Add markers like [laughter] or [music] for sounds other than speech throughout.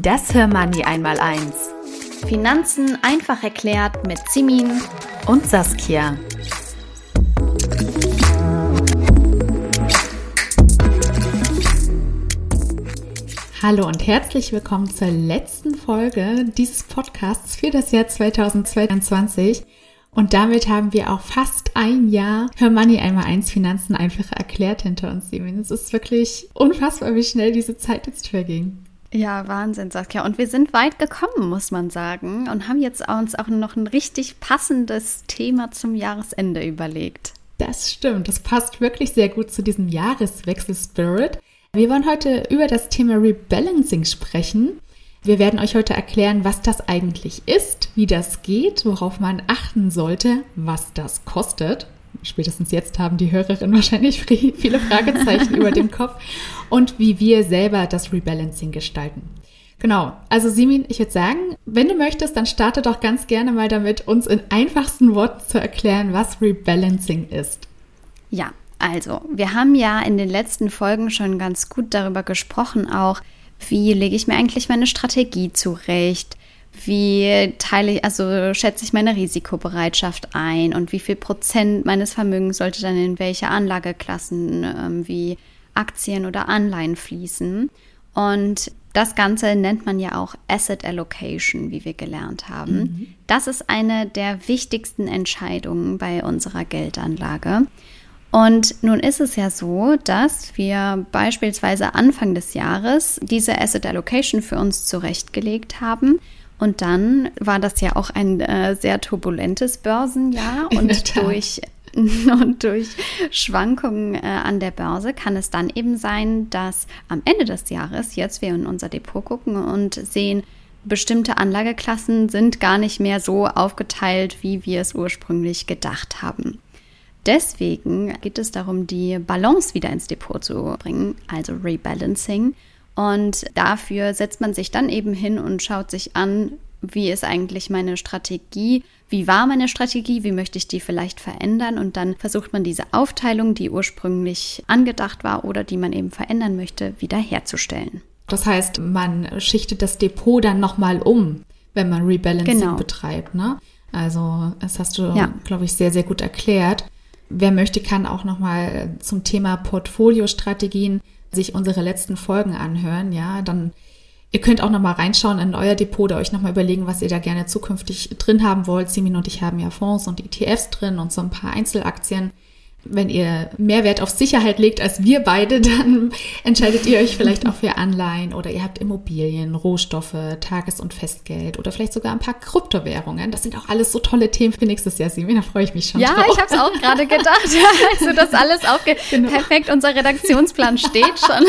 Das Hörmoney einmal eins. Finanzen einfach erklärt mit Simin und Saskia. Hallo und herzlich willkommen zur letzten Folge dieses Podcasts für das Jahr 2022. Und damit haben wir auch fast ein Jahr Hör Money einmal eins Finanzen einfach erklärt hinter uns, Simin. Es ist wirklich unfassbar, wie schnell diese Zeit jetzt verging. Ja, Wahnsinn, Saskia. Und wir sind weit gekommen, muss man sagen, und haben jetzt uns auch noch ein richtig passendes Thema zum Jahresende überlegt. Das stimmt. Das passt wirklich sehr gut zu diesem Jahreswechsel-Spirit. Wir wollen heute über das Thema Rebalancing sprechen. Wir werden euch heute erklären, was das eigentlich ist, wie das geht, worauf man achten sollte, was das kostet spätestens jetzt haben die Hörerinnen wahrscheinlich [laughs] viele Fragezeichen über dem Kopf und wie wir selber das Rebalancing gestalten. Genau, also Simin, ich würde sagen, wenn du möchtest, dann starte doch ganz gerne mal damit, uns in einfachsten Worten zu erklären, was Rebalancing ist. Ja, also wir haben ja in den letzten Folgen schon ganz gut darüber gesprochen, auch wie lege ich mir eigentlich meine Strategie zurecht, wie teile ich, also schätze ich meine Risikobereitschaft ein und wie viel Prozent meines Vermögens sollte dann in welche Anlageklassen ähm, wie Aktien oder Anleihen fließen. Und das Ganze nennt man ja auch Asset Allocation, wie wir gelernt haben. Mhm. Das ist eine der wichtigsten Entscheidungen bei unserer Geldanlage. Und nun ist es ja so, dass wir beispielsweise Anfang des Jahres diese Asset Allocation für uns zurechtgelegt haben und dann war das ja auch ein äh, sehr turbulentes Börsenjahr [laughs] und durch [laughs] und durch Schwankungen äh, an der Börse kann es dann eben sein, dass am Ende des Jahres jetzt wir in unser Depot gucken und sehen, bestimmte Anlageklassen sind gar nicht mehr so aufgeteilt, wie wir es ursprünglich gedacht haben. Deswegen geht es darum, die Balance wieder ins Depot zu bringen, also Rebalancing. Und dafür setzt man sich dann eben hin und schaut sich an, wie ist eigentlich meine Strategie, wie war meine Strategie, wie möchte ich die vielleicht verändern und dann versucht man diese Aufteilung, die ursprünglich angedacht war oder die man eben verändern möchte, wiederherzustellen. Das heißt, man schichtet das Depot dann nochmal um, wenn man Rebalancing genau. betreibt. Ne? Also das hast du, ja. glaube ich, sehr, sehr gut erklärt. Wer möchte, kann auch nochmal zum Thema Portfoliostrategien sich unsere letzten Folgen anhören, ja, dann Ihr könnt auch nochmal reinschauen in euer Depot oder euch nochmal überlegen, was ihr da gerne zukünftig drin haben wollt. Simin und ich haben ja Fonds und ETFs drin und so ein paar Einzelaktien wenn ihr mehr Wert auf Sicherheit legt als wir beide, [laughs] dann entscheidet ihr euch vielleicht auch für Anleihen oder ihr habt Immobilien, Rohstoffe, Tages- und Festgeld oder vielleicht sogar ein paar Kryptowährungen. Das sind auch alles so tolle Themen für nächstes Jahr, Simin. Da freue ich mich schon. Ja, drauf. ich habe es auch gerade gedacht. [laughs] [laughs] Also das alles aufge genau. perfekt. Unser Redaktionsplan steht schon.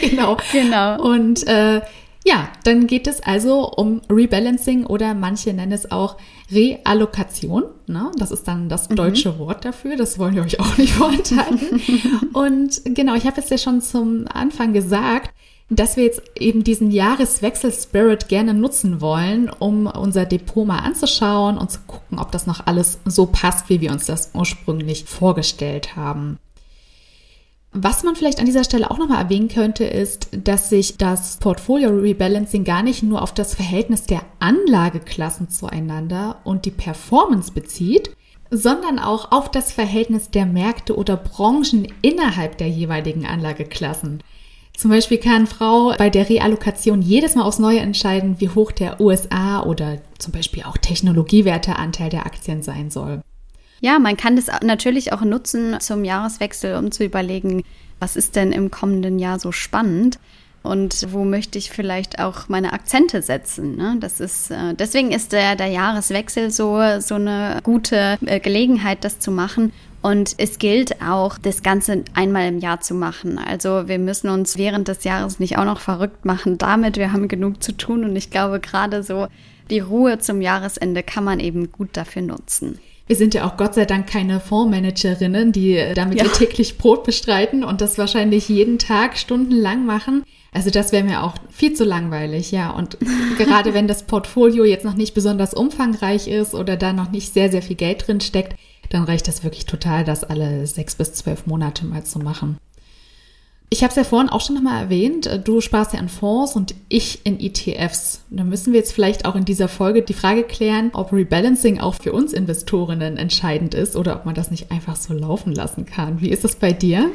genau. Genau. Und äh, ja, dann geht es also um Rebalancing oder manche nennen es auch Reallokation. Ne? Das ist dann das mhm. deutsche mhm. Wort dafür. Das wollen wir euch auch nicht [laughs] vorenthalten. [laughs] Und genau, ich habe es ja schon zum Anfang gesagt, dass wir jetzt eben diesen Jahreswechsel-Spirit gerne nutzen wollen, um unser Depot mal anzuschauen und zu gucken, ob das noch alles so passt, wie wir uns das ursprünglich vorgestellt haben. Was man vielleicht an dieser Stelle auch nochmal erwähnen könnte, ist, dass sich das Portfolio Rebalancing gar nicht nur auf das Verhältnis der Anlageklassen zueinander und die Performance bezieht, sondern auch auf das Verhältnis der Märkte oder Branchen innerhalb der jeweiligen Anlageklassen. Zum Beispiel kann Frau bei der Reallokation jedes Mal aufs Neue entscheiden, wie hoch der USA oder zum Beispiel auch Technologiewerteanteil der Aktien sein soll. Ja, man kann das natürlich auch nutzen zum Jahreswechsel, um zu überlegen, was ist denn im kommenden Jahr so spannend. und wo möchte ich vielleicht auch meine Akzente setzen. Ne? Das ist, äh, deswegen ist der, der Jahreswechsel so, so eine gute äh, Gelegenheit, das zu machen. Und es gilt auch, das Ganze einmal im Jahr zu machen. Also wir müssen uns während des Jahres nicht auch noch verrückt machen damit. Wir haben genug zu tun und ich glaube gerade so die Ruhe zum Jahresende kann man eben gut dafür nutzen. Wir sind ja auch Gott sei Dank keine Fondsmanagerinnen, die damit ja. ihr täglich Brot bestreiten und das wahrscheinlich jeden Tag stundenlang machen. Also das wäre mir auch viel zu langweilig, ja. Und [laughs] gerade wenn das Portfolio jetzt noch nicht besonders umfangreich ist oder da noch nicht sehr, sehr viel Geld drin steckt, dann reicht das wirklich total, das alle sechs bis zwölf Monate mal zu machen. Ich habe es ja vorhin auch schon nochmal erwähnt, du sparst ja in Fonds und ich in ETFs. Da müssen wir jetzt vielleicht auch in dieser Folge die Frage klären, ob Rebalancing auch für uns Investorinnen entscheidend ist oder ob man das nicht einfach so laufen lassen kann. Wie ist das bei dir?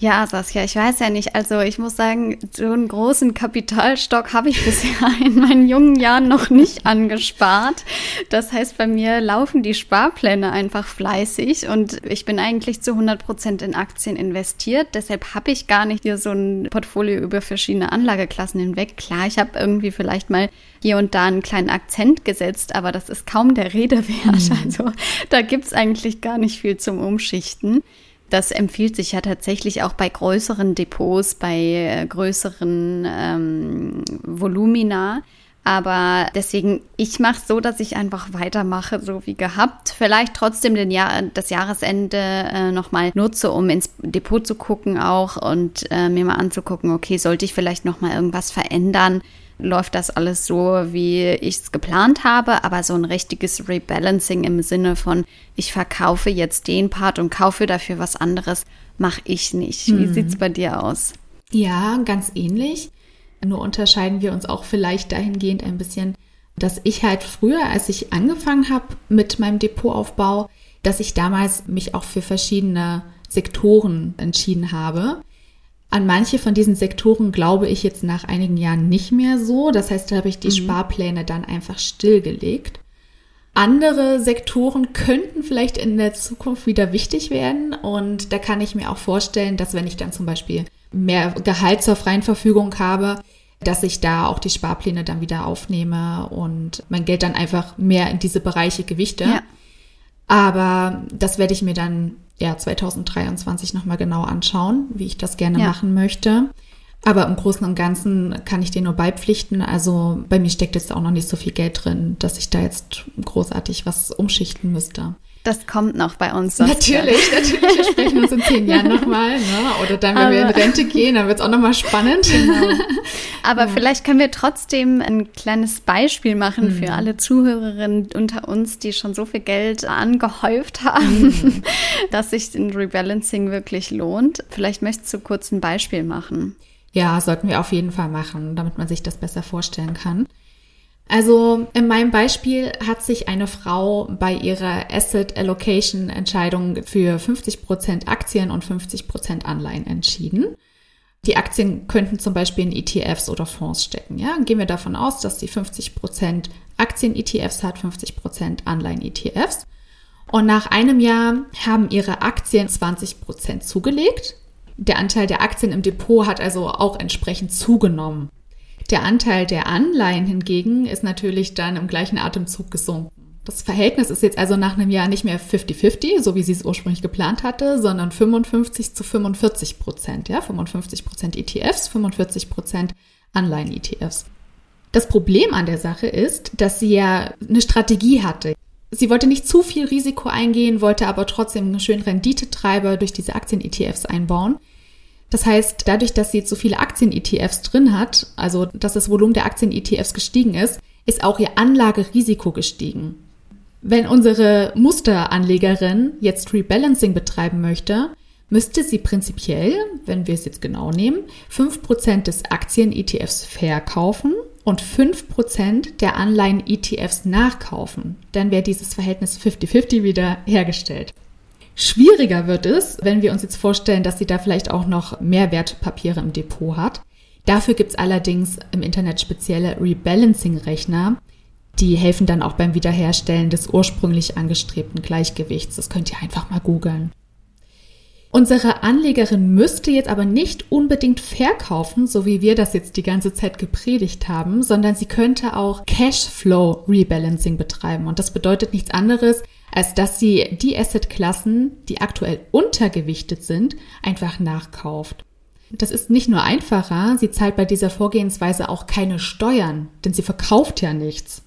Ja, Saskia, ich weiß ja nicht. Also ich muss sagen, so einen großen Kapitalstock habe ich [laughs] bisher in meinen jungen Jahren noch nicht angespart. Das heißt, bei mir laufen die Sparpläne einfach fleißig und ich bin eigentlich zu 100 Prozent in Aktien investiert. Deshalb habe ich gar nicht hier so ein Portfolio über verschiedene Anlageklassen hinweg. Klar, ich habe irgendwie vielleicht mal hier und da einen kleinen Akzent gesetzt, aber das ist kaum der Rede wert. Mhm. Also da gibt's eigentlich gar nicht viel zum Umschichten. Das empfiehlt sich ja tatsächlich auch bei größeren Depots, bei äh, größeren ähm, Volumina. Aber deswegen, ich mache so, dass ich einfach weitermache, so wie gehabt. Vielleicht trotzdem den Jahr, das Jahresende äh, nochmal nutze, um ins Depot zu gucken auch und äh, mir mal anzugucken, okay, sollte ich vielleicht nochmal irgendwas verändern? Läuft das alles so, wie ich es geplant habe, aber so ein richtiges Rebalancing im Sinne von, ich verkaufe jetzt den Part und kaufe dafür was anderes, mache ich nicht. Wie hm. es bei dir aus? Ja, ganz ähnlich. Nur unterscheiden wir uns auch vielleicht dahingehend ein bisschen, dass ich halt früher, als ich angefangen habe mit meinem Depotaufbau, dass ich damals mich auch für verschiedene Sektoren entschieden habe. An manche von diesen Sektoren glaube ich jetzt nach einigen Jahren nicht mehr so. Das heißt, da habe ich die mhm. Sparpläne dann einfach stillgelegt. Andere Sektoren könnten vielleicht in der Zukunft wieder wichtig werden. Und da kann ich mir auch vorstellen, dass wenn ich dann zum Beispiel mehr Gehalt zur freien Verfügung habe, dass ich da auch die Sparpläne dann wieder aufnehme und mein Geld dann einfach mehr in diese Bereiche gewichte. Ja. Aber das werde ich mir dann ja 2023 nochmal genau anschauen, wie ich das gerne ja. machen möchte. Aber im Großen und Ganzen kann ich dir nur beipflichten. Also bei mir steckt jetzt auch noch nicht so viel Geld drin, dass ich da jetzt großartig was umschichten müsste. Das kommt noch bei uns. Natürlich, natürlich. Wir sprechen uns in zehn Jahren nochmal. Ne? Oder dann, wenn Aber, wir in Rente gehen, dann wird es auch nochmal spannend. Genau. [laughs] Aber ja. vielleicht können wir trotzdem ein kleines Beispiel machen mhm. für alle Zuhörerinnen unter uns, die schon so viel Geld angehäuft haben, mhm. [laughs] dass sich ein Rebalancing wirklich lohnt. Vielleicht möchtest du kurz ein Beispiel machen. Ja, sollten wir auf jeden Fall machen, damit man sich das besser vorstellen kann. Also in meinem Beispiel hat sich eine Frau bei ihrer Asset Allocation Entscheidung für 50 Prozent Aktien und 50 Prozent Anleihen entschieden. Die Aktien könnten zum Beispiel in ETFs oder Fonds stecken. Ja, gehen wir davon aus, dass sie 50 Prozent Aktien-ETFs hat, 50 Prozent Anleihen-ETFs. Und nach einem Jahr haben ihre Aktien 20 Prozent zugelegt. Der Anteil der Aktien im Depot hat also auch entsprechend zugenommen. Der Anteil der Anleihen hingegen ist natürlich dann im gleichen Atemzug gesunken. Das Verhältnis ist jetzt also nach einem Jahr nicht mehr 50-50, so wie sie es ursprünglich geplant hatte, sondern 55 zu 45 Prozent. Ja, 55 Prozent ETFs, 45 Prozent Anleihen-ETFs. Das Problem an der Sache ist, dass sie ja eine Strategie hatte. Sie wollte nicht zu viel Risiko eingehen, wollte aber trotzdem einen schönen Renditetreiber durch diese Aktien-ETFs einbauen. Das heißt, dadurch, dass sie jetzt so viele Aktien-ETFs drin hat, also dass das Volumen der Aktien-ETFs gestiegen ist, ist auch ihr Anlagerisiko gestiegen. Wenn unsere Musteranlegerin jetzt Rebalancing betreiben möchte, müsste sie prinzipiell, wenn wir es jetzt genau nehmen, 5% des Aktien-ETFs verkaufen und 5% der Anleihen-ETFs nachkaufen. Dann wäre dieses Verhältnis 50-50 wieder hergestellt. Schwieriger wird es, wenn wir uns jetzt vorstellen, dass sie da vielleicht auch noch mehr Wertpapiere im Depot hat. Dafür gibt es allerdings im Internet spezielle Rebalancing-Rechner, die helfen dann auch beim Wiederherstellen des ursprünglich angestrebten Gleichgewichts. Das könnt ihr einfach mal googeln. Unsere Anlegerin müsste jetzt aber nicht unbedingt verkaufen, so wie wir das jetzt die ganze Zeit gepredigt haben, sondern sie könnte auch Cashflow Rebalancing betreiben. Und das bedeutet nichts anderes, als dass sie die Assetklassen, die aktuell untergewichtet sind, einfach nachkauft. Das ist nicht nur einfacher, sie zahlt bei dieser Vorgehensweise auch keine Steuern, denn sie verkauft ja nichts.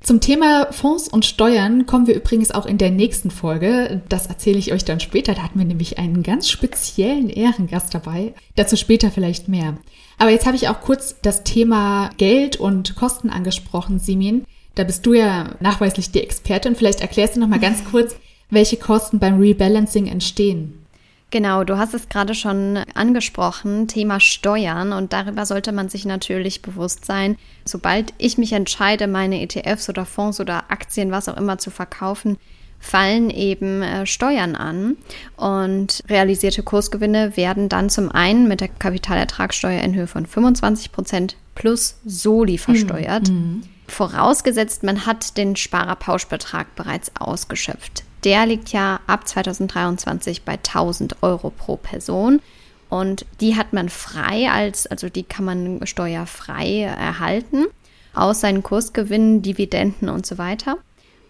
Zum Thema Fonds und Steuern kommen wir übrigens auch in der nächsten Folge. Das erzähle ich euch dann später. Da hatten wir nämlich einen ganz speziellen Ehrengast dabei. Dazu später vielleicht mehr. Aber jetzt habe ich auch kurz das Thema Geld und Kosten angesprochen, Simin. Da bist du ja nachweislich die Expertin. Vielleicht erklärst du noch mal ganz kurz, welche Kosten beim Rebalancing entstehen. Genau, du hast es gerade schon angesprochen, Thema Steuern. Und darüber sollte man sich natürlich bewusst sein. Sobald ich mich entscheide, meine ETFs oder Fonds oder Aktien, was auch immer zu verkaufen, fallen eben äh, Steuern an. Und realisierte Kursgewinne werden dann zum einen mit der Kapitalertragssteuer in Höhe von 25 Prozent plus Soli versteuert. Mhm. Vorausgesetzt, man hat den Sparerpauschbetrag bereits ausgeschöpft der liegt ja ab 2023 bei 1000 Euro pro Person. Und die hat man frei als, also die kann man steuerfrei erhalten aus seinen Kursgewinnen, Dividenden und so weiter.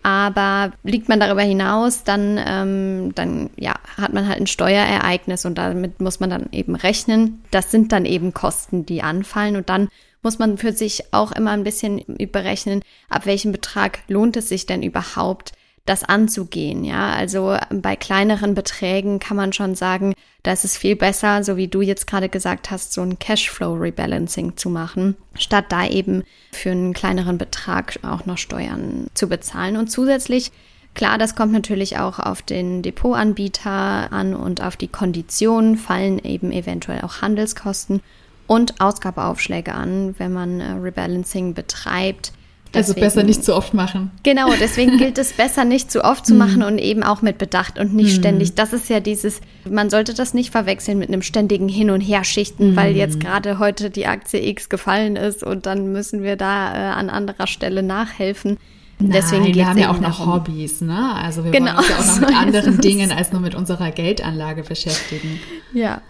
Aber liegt man darüber hinaus, dann, ähm, dann ja, hat man halt ein Steuerereignis und damit muss man dann eben rechnen. Das sind dann eben Kosten, die anfallen und dann muss man für sich auch immer ein bisschen berechnen, ab welchem Betrag lohnt es sich denn überhaupt, das anzugehen. Ja, also bei kleineren Beträgen kann man schon sagen, da ist es viel besser, so wie du jetzt gerade gesagt hast, so ein Cashflow Rebalancing zu machen, statt da eben für einen kleineren Betrag auch noch Steuern zu bezahlen. Und zusätzlich Klar, das kommt natürlich auch auf den Depotanbieter an und auf die Konditionen fallen eben eventuell auch Handelskosten und Ausgabeaufschläge an, wenn man äh, Rebalancing betreibt. Also deswegen, also besser nicht zu oft machen. Genau, deswegen gilt es besser nicht zu oft zu [laughs] mhm. machen und eben auch mit Bedacht und nicht mm. ständig. Das ist ja dieses, man sollte das nicht verwechseln mit einem ständigen Hin- und Herschichten, weil jetzt gerade heute die Aktie X gefallen ist und dann müssen wir da äh, an anderer Stelle nachhelfen. Nein, Deswegen wir haben ja auch noch darum. Hobbys, ne? Also wir genau, wollen uns ja auch noch [laughs] mit anderen Dingen als nur mit unserer Geldanlage beschäftigen. Ja.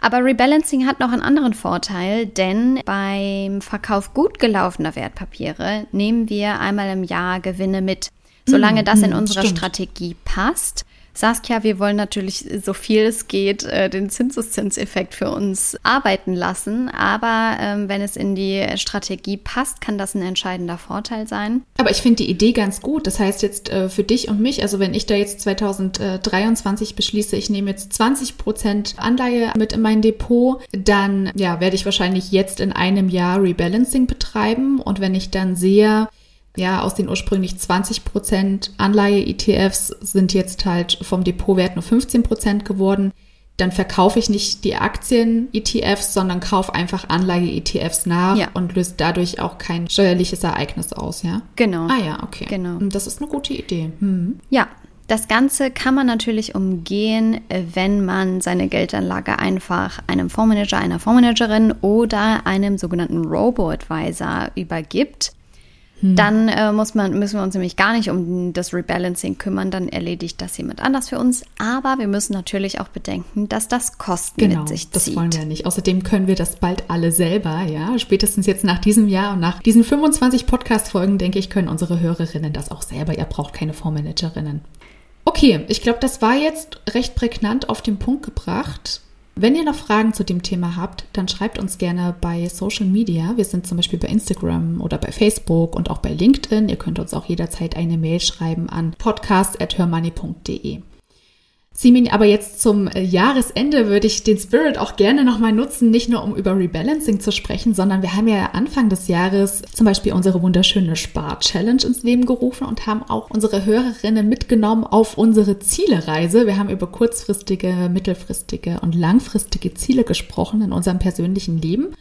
Aber Rebalancing hat noch einen anderen Vorteil, denn beim Verkauf gut gelaufener Wertpapiere nehmen wir einmal im Jahr Gewinne mit. Solange hm, das in hm, unsere Stimmt. Strategie passt, Saskia, wir wollen natürlich so viel es geht äh, den Zinseszinseffekt für uns arbeiten lassen, aber ähm, wenn es in die Strategie passt, kann das ein entscheidender Vorteil sein. Aber ich finde die Idee ganz gut. Das heißt jetzt äh, für dich und mich, also wenn ich da jetzt 2023 beschließe, ich nehme jetzt 20 Prozent Anleihe mit in mein Depot, dann ja, werde ich wahrscheinlich jetzt in einem Jahr Rebalancing betreiben und wenn ich dann sehe, ja, aus den ursprünglich 20 Prozent Anleihe-ETFs sind jetzt halt vom Depotwert nur 15 Prozent geworden. Dann verkaufe ich nicht die Aktien-ETFs, sondern kaufe einfach Anleihe-ETFs nach ja. und löse dadurch auch kein steuerliches Ereignis aus, ja? Genau. Ah ja, okay. Genau. Das ist eine gute Idee. Hm. Ja, das Ganze kann man natürlich umgehen, wenn man seine Geldanlage einfach einem Fondsmanager, einer Fondsmanagerin oder einem sogenannten Robo-Advisor übergibt. Hm. Dann äh, muss man, müssen wir uns nämlich gar nicht um das Rebalancing kümmern, dann erledigt das jemand anders für uns. Aber wir müssen natürlich auch bedenken, dass das Kosten genau, mit sich zieht. Das wollen wir nicht. Außerdem können wir das bald alle selber, ja. Spätestens jetzt nach diesem Jahr und nach diesen 25 Podcast-Folgen, denke ich, können unsere Hörerinnen das auch selber. Ihr braucht keine Fondsmanagerinnen. Okay, ich glaube, das war jetzt recht prägnant auf den Punkt gebracht. Wenn ihr noch Fragen zu dem Thema habt, dann schreibt uns gerne bei Social Media. Wir sind zum Beispiel bei Instagram oder bei Facebook und auch bei LinkedIn. Ihr könnt uns auch jederzeit eine Mail schreiben an podcast.hörmoney.de. Simin, aber jetzt zum äh, Jahresende würde ich den Spirit auch gerne nochmal nutzen, nicht nur um über Rebalancing zu sprechen, sondern wir haben ja Anfang des Jahres zum Beispiel unsere wunderschöne Spar-Challenge ins Leben gerufen und haben auch unsere Hörerinnen mitgenommen auf unsere Zielereise. Wir haben über kurzfristige, mittelfristige und langfristige Ziele gesprochen in unserem persönlichen Leben.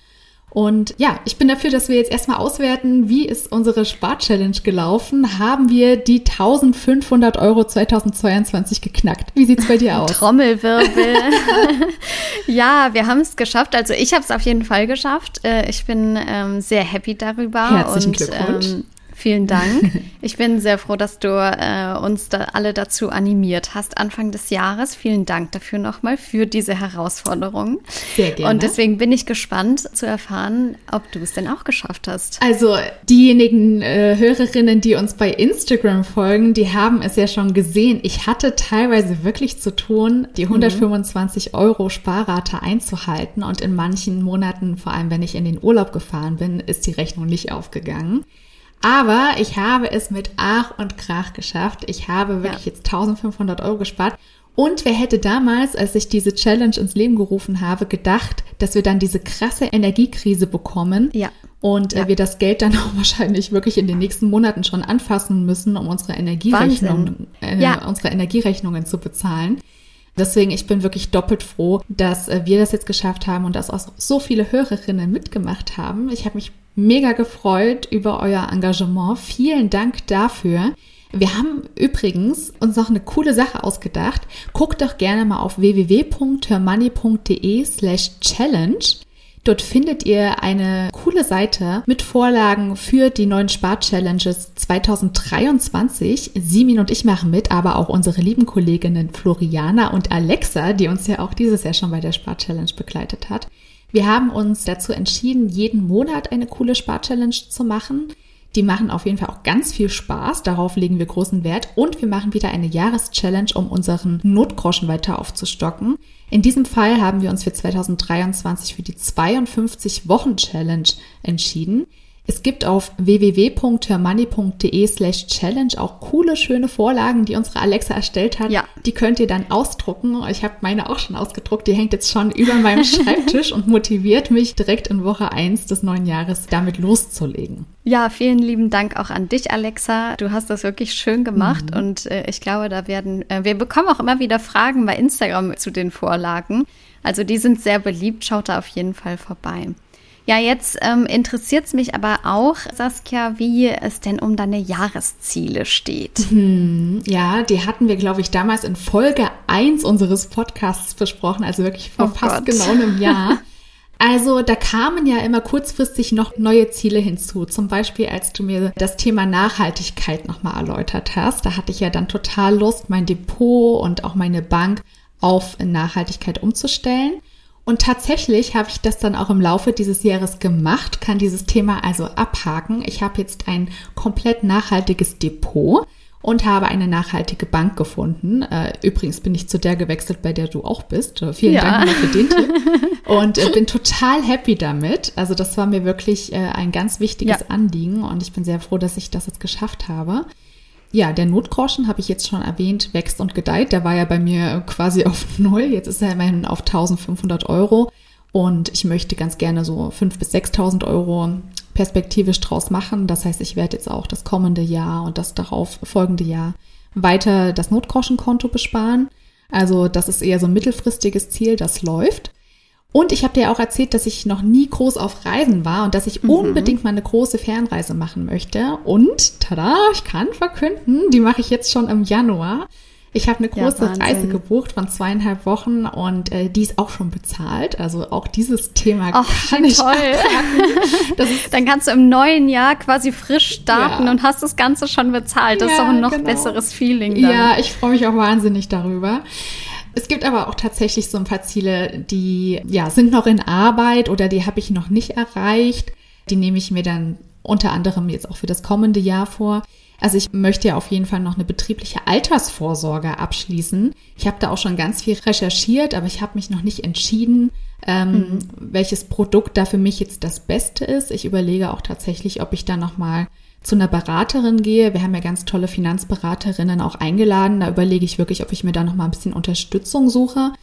Und ja, ich bin dafür, dass wir jetzt erstmal auswerten, wie ist unsere Spar-Challenge gelaufen? Haben wir die 1500 Euro 2022 geknackt? Wie sieht's bei dir aus? Trommelwirbel. [laughs] ja, wir haben es geschafft. Also ich habe es auf jeden Fall geschafft. Äh, ich bin ähm, sehr happy darüber. Herzlichen und, Glückwunsch. Ähm, vielen Dank. [laughs] Ich bin sehr froh, dass du äh, uns da alle dazu animiert hast Anfang des Jahres. Vielen Dank dafür nochmal für diese Herausforderung. Sehr gerne. Und deswegen bin ich gespannt zu erfahren, ob du es denn auch geschafft hast. Also diejenigen äh, Hörerinnen, die uns bei Instagram folgen, die haben es ja schon gesehen. Ich hatte teilweise wirklich zu tun, die 125 mhm. Euro Sparrate einzuhalten und in manchen Monaten, vor allem wenn ich in den Urlaub gefahren bin, ist die Rechnung nicht aufgegangen. Aber ich habe es mit Ach und Krach geschafft. Ich habe wirklich ja. jetzt 1500 Euro gespart. Und wer hätte damals, als ich diese Challenge ins Leben gerufen habe, gedacht, dass wir dann diese krasse Energiekrise bekommen ja. und äh, ja. wir das Geld dann [laughs] auch wahrscheinlich wirklich in den nächsten Monaten schon anfassen müssen, um unsere Energierechnung, äh, ja. unsere Energierechnungen zu bezahlen. Deswegen, ich bin wirklich doppelt froh, dass äh, wir das jetzt geschafft haben und dass auch so viele Hörerinnen mitgemacht haben. Ich habe mich mega gefreut über euer Engagement. Vielen Dank dafür. Wir haben übrigens uns noch eine coole Sache ausgedacht. Guckt doch gerne mal auf www.hermoney.de slash challenge. Dort findet ihr eine coole Seite mit Vorlagen für die neuen Spar-Challenges 2023. Simin und ich machen mit, aber auch unsere lieben Kolleginnen Floriana und Alexa, die uns ja auch dieses Jahr schon bei der Spar-Challenge begleitet hat. Wir haben uns dazu entschieden, jeden Monat eine coole Spar-Challenge zu machen. Die machen auf jeden Fall auch ganz viel Spaß, darauf legen wir großen Wert und wir machen wieder eine Jahreschallenge, um unseren Notgroschen weiter aufzustocken. In diesem Fall haben wir uns für 2023 für die 52 Wochen Challenge entschieden. Es gibt auf www.hermoney.de slash challenge auch coole, schöne Vorlagen, die unsere Alexa erstellt hat. Ja. Die könnt ihr dann ausdrucken. Ich habe meine auch schon ausgedruckt. Die hängt jetzt schon über meinem [laughs] Schreibtisch und motiviert mich direkt in Woche 1 des neuen Jahres damit loszulegen. Ja, vielen lieben Dank auch an dich, Alexa. Du hast das wirklich schön gemacht mhm. und äh, ich glaube, da werden, äh, wir bekommen auch immer wieder Fragen bei Instagram zu den Vorlagen. Also die sind sehr beliebt. Schaut da auf jeden Fall vorbei. Ja, jetzt ähm, interessiert es mich aber auch, Saskia, wie es denn um deine Jahresziele steht. Hm, ja, die hatten wir, glaube ich, damals in Folge 1 unseres Podcasts besprochen, also wirklich vor oh fast Gott. genau einem Jahr. Also da kamen ja immer kurzfristig noch neue Ziele hinzu. Zum Beispiel, als du mir das Thema Nachhaltigkeit nochmal erläutert hast. Da hatte ich ja dann total Lust, mein Depot und auch meine Bank auf Nachhaltigkeit umzustellen. Und tatsächlich habe ich das dann auch im Laufe dieses Jahres gemacht, kann dieses Thema also abhaken. Ich habe jetzt ein komplett nachhaltiges Depot und habe eine nachhaltige Bank gefunden. Äh, übrigens bin ich zu der gewechselt, bei der du auch bist. Äh, vielen ja. Dank für den Tipp. [laughs] Und äh, bin total happy damit. Also das war mir wirklich ein ganz wichtiges ja. Anliegen und ich bin sehr froh, dass ich das jetzt geschafft habe. Ja, der Notgroschen habe ich jetzt schon erwähnt, wächst und gedeiht. Der war ja bei mir quasi [laughs] auf Null. Jetzt ist er immerhin auf 1500 Euro. Und ich möchte ganz gerne so 5.000 bis 6.000 Euro perspektivisch draus machen. Das heißt, ich werde jetzt auch das kommende Jahr und das darauf folgende Jahr weiter das Notgroschenkonto besparen. Also das ist eher so ein mittelfristiges Ziel, das läuft. Und ich habe dir auch erzählt, dass ich noch nie groß auf Reisen war und dass ich mhm. unbedingt mal eine große Fernreise machen möchte. Und tada, ich kann verkünden, die mache ich jetzt schon im Januar. Ich habe eine große ja, Reise gebucht von zweieinhalb Wochen und äh, die ist auch schon bezahlt. Also auch dieses Thema Och, kann ich toll. [laughs] Dann kannst du im neuen Jahr quasi frisch starten ja. und hast das Ganze schon bezahlt. Das ja, ist doch ein noch genau. besseres Feeling. Dann. Ja, ich freue mich auch wahnsinnig darüber. Es gibt aber auch tatsächlich so ein paar Ziele, die ja sind noch in Arbeit oder die habe ich noch nicht erreicht. Die nehme ich mir dann unter anderem jetzt auch für das kommende Jahr vor. Also ich möchte ja auf jeden Fall noch eine betriebliche Altersvorsorge abschließen. Ich habe da auch schon ganz viel recherchiert, aber ich habe mich noch nicht entschieden, ähm, mhm. welches Produkt da für mich jetzt das Beste ist. Ich überlege auch tatsächlich, ob ich da noch mal zu einer Beraterin gehe. Wir haben ja ganz tolle Finanzberaterinnen auch eingeladen. Da überlege ich wirklich, ob ich mir da noch mal ein bisschen Unterstützung suche.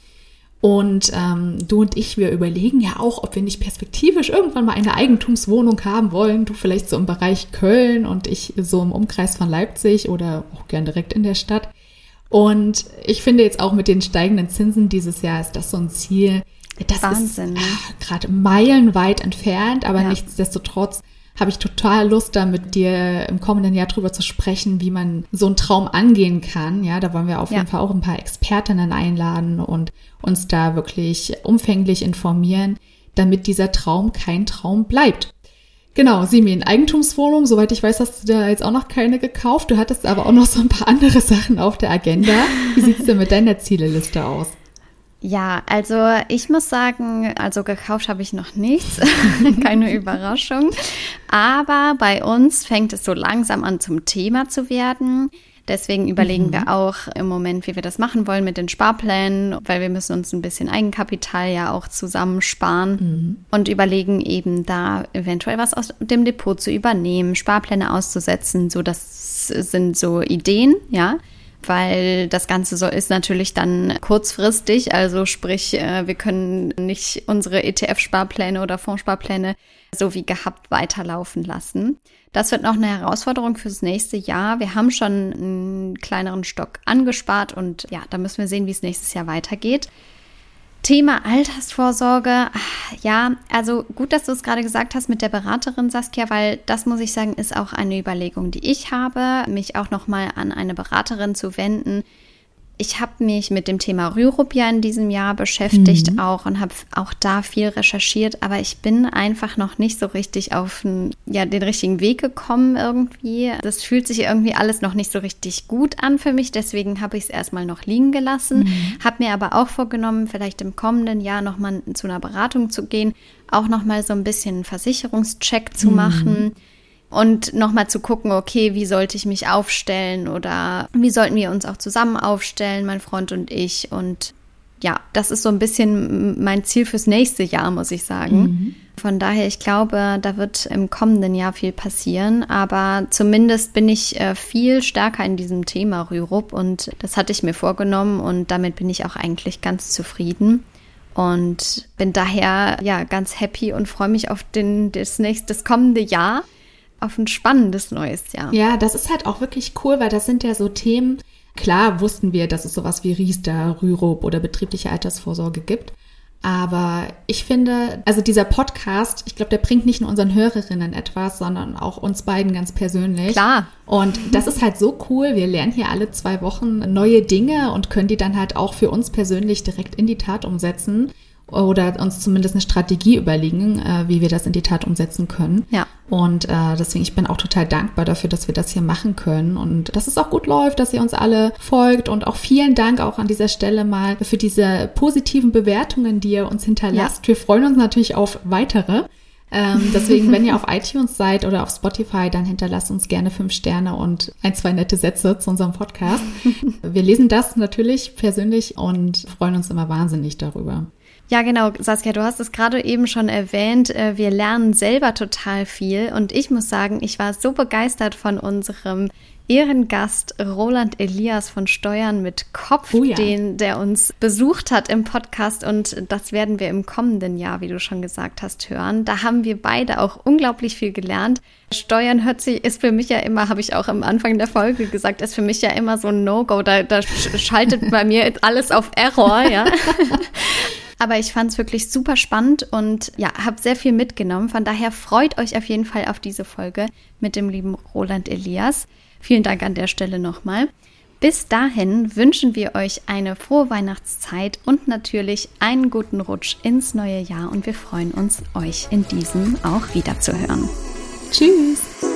Und ähm, du und ich, wir überlegen ja auch, ob wir nicht perspektivisch irgendwann mal eine Eigentumswohnung haben wollen. Du vielleicht so im Bereich Köln und ich so im Umkreis von Leipzig oder auch gern direkt in der Stadt. Und ich finde jetzt auch mit den steigenden Zinsen dieses Jahr ist das so ein Ziel. Das Wahnsinn, ist ah, gerade meilenweit entfernt, aber ja. nichtsdestotrotz habe ich total Lust, da mit dir im kommenden Jahr drüber zu sprechen, wie man so einen Traum angehen kann. Ja, da wollen wir auf ja. jeden Fall auch ein paar Expertinnen einladen und uns da wirklich umfänglich informieren, damit dieser Traum kein Traum bleibt. Genau, Simin, Eigentumswohnung. Soweit ich weiß, hast du da jetzt auch noch keine gekauft. Du hattest aber auch noch so ein paar andere Sachen auf der Agenda. Wie sieht es denn mit deiner Zieleliste aus? Ja, also ich muss sagen, also gekauft habe ich noch nichts, [laughs] keine Überraschung. Aber bei uns fängt es so langsam an zum Thema zu werden. Deswegen überlegen mhm. wir auch im Moment, wie wir das machen wollen mit den Sparplänen, weil wir müssen uns ein bisschen Eigenkapital ja auch zusammensparen mhm. und überlegen eben da eventuell was aus dem Depot zu übernehmen, Sparpläne auszusetzen. So, das sind so Ideen, ja weil das Ganze so ist natürlich dann kurzfristig. Also sprich, äh, wir können nicht unsere ETF-Sparpläne oder Fondssparpläne so wie gehabt weiterlaufen lassen. Das wird noch eine Herausforderung fürs nächste Jahr. Wir haben schon einen kleineren Stock angespart und ja, da müssen wir sehen, wie es nächstes Jahr weitergeht. Thema Altersvorsorge. Ja, also gut, dass du es gerade gesagt hast mit der Beraterin Saskia, weil das muss ich sagen, ist auch eine Überlegung, die ich habe, mich auch nochmal an eine Beraterin zu wenden, ich habe mich mit dem Thema Rürup in diesem Jahr beschäftigt mhm. auch und habe auch da viel recherchiert, aber ich bin einfach noch nicht so richtig auf den, ja, den richtigen Weg gekommen irgendwie. Das fühlt sich irgendwie alles noch nicht so richtig gut an für mich, deswegen habe ich es erstmal noch liegen gelassen, mhm. habe mir aber auch vorgenommen, vielleicht im kommenden Jahr nochmal zu einer Beratung zu gehen, auch nochmal so ein bisschen einen Versicherungscheck zu mhm. machen und nochmal zu gucken, okay, wie sollte ich mich aufstellen oder wie sollten wir uns auch zusammen aufstellen, mein Freund und ich. Und ja, das ist so ein bisschen mein Ziel fürs nächste Jahr, muss ich sagen. Mhm. Von daher, ich glaube, da wird im kommenden Jahr viel passieren, aber zumindest bin ich äh, viel stärker in diesem Thema Rürup und das hatte ich mir vorgenommen und damit bin ich auch eigentlich ganz zufrieden und bin daher ja ganz happy und freue mich auf den, das nächste, das kommende Jahr auf ein spannendes neues Jahr. Ja, das ist halt auch wirklich cool, weil das sind ja so Themen. Klar wussten wir, dass es sowas wie Riester, Rürup oder betriebliche Altersvorsorge gibt. Aber ich finde, also dieser Podcast, ich glaube, der bringt nicht nur unseren Hörerinnen etwas, sondern auch uns beiden ganz persönlich. Klar. Und das ist halt so cool. Wir lernen hier alle zwei Wochen neue Dinge und können die dann halt auch für uns persönlich direkt in die Tat umsetzen oder uns zumindest eine Strategie überlegen, äh, wie wir das in die Tat umsetzen können. Ja. Und äh, deswegen, ich bin auch total dankbar dafür, dass wir das hier machen können und dass es auch gut läuft, dass ihr uns alle folgt und auch vielen Dank auch an dieser Stelle mal für diese positiven Bewertungen, die ihr uns hinterlasst. Ja. Wir freuen uns natürlich auf weitere. Ähm, [laughs] deswegen, wenn ihr auf iTunes seid oder auf Spotify, dann hinterlasst uns gerne fünf Sterne und ein, zwei nette Sätze zu unserem Podcast. [laughs] Wir lesen das natürlich persönlich und freuen uns immer wahnsinnig darüber. Ja, genau, Saskia, du hast es gerade eben schon erwähnt. Äh, wir lernen selber total viel und ich muss sagen, ich war so begeistert von unserem Ehrengast Roland Elias von Steuern mit Kopf, oh ja. den, der uns besucht hat im Podcast. Und das werden wir im kommenden Jahr, wie du schon gesagt hast, hören. Da haben wir beide auch unglaublich viel gelernt. Steuern hört sich, ist für mich ja immer, habe ich auch am Anfang der Folge gesagt, ist für mich ja immer so ein No-Go. Da, da schaltet bei mir alles auf Error, ja. [laughs] Aber ich fand es wirklich super spannend und ja, habe sehr viel mitgenommen. Von daher freut euch auf jeden Fall auf diese Folge mit dem lieben Roland Elias. Vielen Dank an der Stelle nochmal. Bis dahin wünschen wir euch eine frohe Weihnachtszeit und natürlich einen guten Rutsch ins neue Jahr und wir freuen uns, euch in diesem auch wiederzuhören. Tschüss!